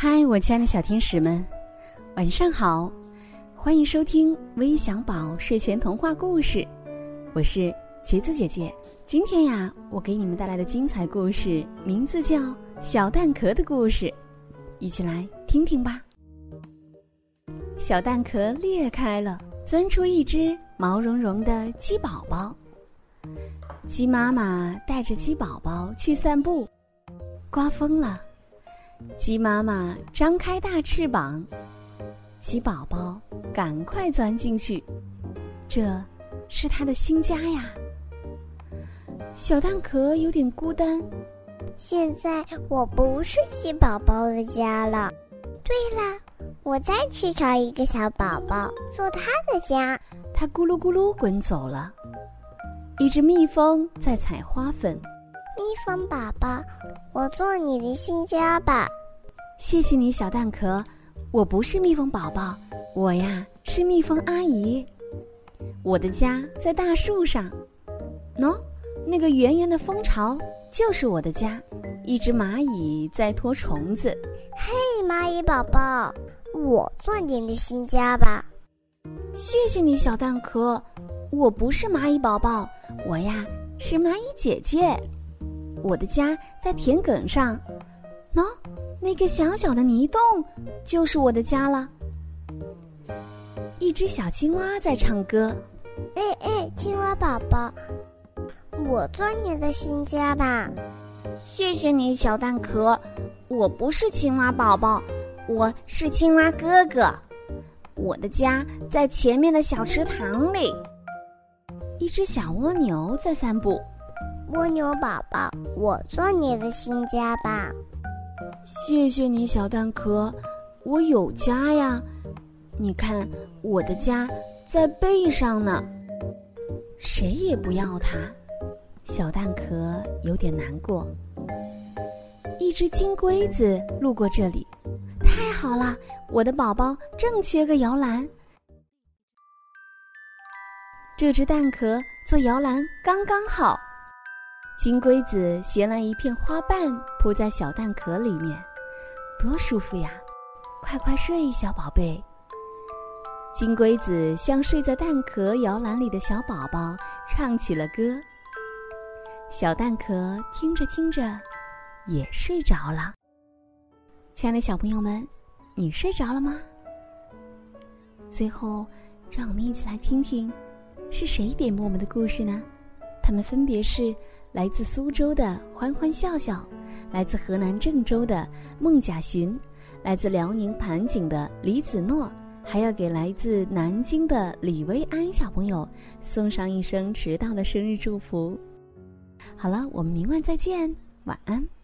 嗨，我亲爱的小天使们，晚上好！欢迎收听微小宝睡前童话故事，我是橘子姐姐。今天呀，我给你们带来的精彩故事名字叫《小蛋壳的故事》，一起来听听吧。小蛋壳裂开了，钻出一只毛茸茸的鸡宝宝。鸡妈妈带着鸡宝宝去散步，刮风了。鸡妈妈张开大翅膀，鸡宝宝赶快钻进去，这是它的新家呀。小蛋壳有点孤单，现在我不是鸡宝宝的家了。对了，我再去找一个小宝宝做他的家。它咕噜咕噜滚走了。一只蜜蜂在采花粉。蜜蜂宝宝，我做你的新家吧。谢谢你，小蛋壳。我不是蜜蜂宝宝，我呀是蜜蜂阿姨。我的家在大树上。喏，那个圆圆的蜂巢就是我的家。一只蚂蚁在拖虫子。嘿，蚂蚁宝宝，我做你的新家吧。谢谢你，小蛋壳。我不是蚂蚁宝宝，我呀是蚂蚁姐姐。我的家在田埂上，喏，那个小小的泥洞就是我的家了。一只小青蛙在唱歌。哎哎，青蛙宝宝，我做你的新家吧。谢谢你，小蛋壳。我不是青蛙宝宝，我是青蛙哥哥。我的家在前面的小池塘里。一只小蜗牛在散步。蜗牛宝宝，我做你的新家吧。谢谢你，小蛋壳。我有家呀，你看我的家在背上呢。谁也不要它，小蛋壳有点难过。一只金龟子路过这里，太好了，我的宝宝正缺个摇篮。这只蛋壳做摇篮刚刚好。金龟子衔来一片花瓣，铺在小蛋壳里面，多舒服呀！快快睡，小宝贝。金龟子向睡在蛋壳摇篮里的小宝宝唱起了歌。小蛋壳听着听着，也睡着了。亲爱的小朋友们，你睡着了吗？最后，让我们一起来听听，是谁点播我们的故事呢？他们分别是。来自苏州的欢欢笑笑，来自河南郑州的孟甲寻，来自辽宁盘锦的李子诺，还要给来自南京的李薇安小朋友送上一声迟到的生日祝福。好了，我们明晚再见，晚安。